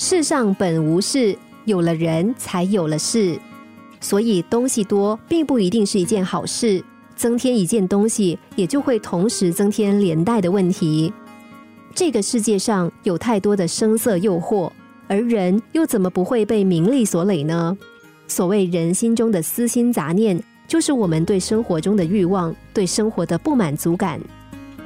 世上本无事，有了人才有了事。所以东西多并不一定是一件好事，增添一件东西，也就会同时增添连带的问题。这个世界上有太多的声色诱惑，而人又怎么不会被名利所累呢？所谓人心中的私心杂念，就是我们对生活中的欲望、对生活的不满足感。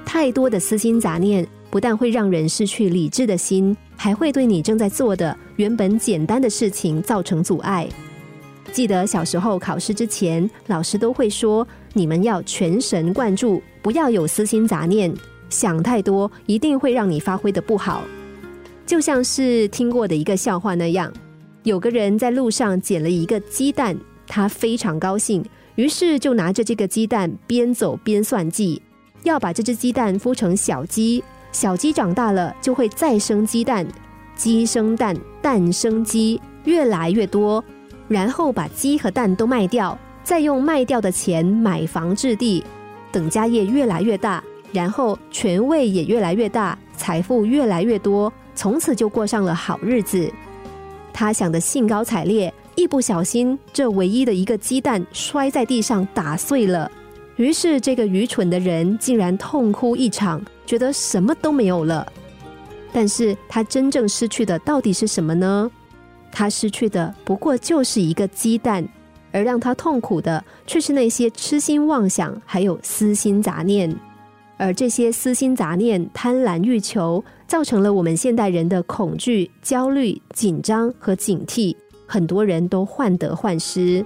太多的私心杂念，不但会让人失去理智的心，还会对你正在做的原本简单的事情造成阻碍。记得小时候考试之前，老师都会说：“你们要全神贯注，不要有私心杂念。”想太多一定会让你发挥的不好，就像是听过的一个笑话那样。有个人在路上捡了一个鸡蛋，他非常高兴，于是就拿着这个鸡蛋边走边算计，要把这只鸡蛋孵成小鸡。小鸡长大了就会再生鸡蛋，鸡生蛋，蛋生鸡，越来越多。然后把鸡和蛋都卖掉，再用卖掉的钱买房置地，等家业越来越大。然后权位也越来越大，财富越来越多，从此就过上了好日子。他想的兴高采烈，一不小心，这唯一的一个鸡蛋摔在地上打碎了。于是这个愚蠢的人竟然痛哭一场，觉得什么都没有了。但是他真正失去的到底是什么呢？他失去的不过就是一个鸡蛋，而让他痛苦的却是那些痴心妄想，还有私心杂念。而这些私心杂念、贪婪欲求，造成了我们现代人的恐惧、焦虑、紧张和警惕，很多人都患得患失。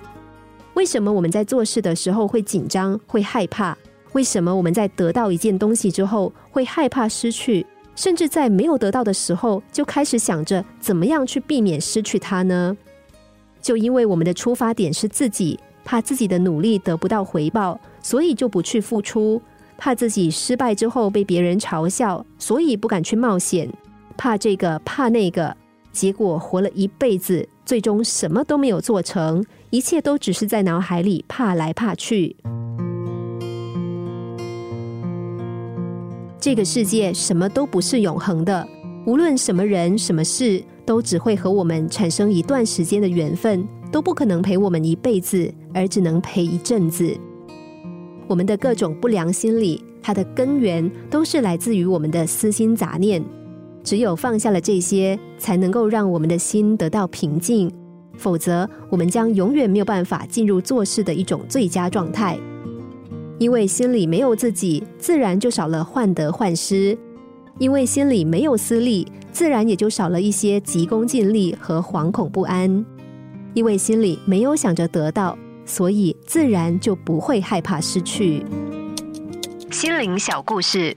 为什么我们在做事的时候会紧张、会害怕？为什么我们在得到一件东西之后会害怕失去？甚至在没有得到的时候就开始想着怎么样去避免失去它呢？就因为我们的出发点是自己，怕自己的努力得不到回报，所以就不去付出。怕自己失败之后被别人嘲笑，所以不敢去冒险。怕这个，怕那个，结果活了一辈子，最终什么都没有做成，一切都只是在脑海里怕来怕去。这个世界什么都不是永恒的，无论什么人、什么事，都只会和我们产生一段时间的缘分，都不可能陪我们一辈子，而只能陪一阵子。我们的各种不良心理，它的根源都是来自于我们的私心杂念。只有放下了这些，才能够让我们的心得到平静。否则，我们将永远没有办法进入做事的一种最佳状态。因为心里没有自己，自然就少了患得患失；因为心里没有私利，自然也就少了一些急功近利和惶恐不安；因为心里没有想着得到。所以自然就不会害怕失去。心灵小故事，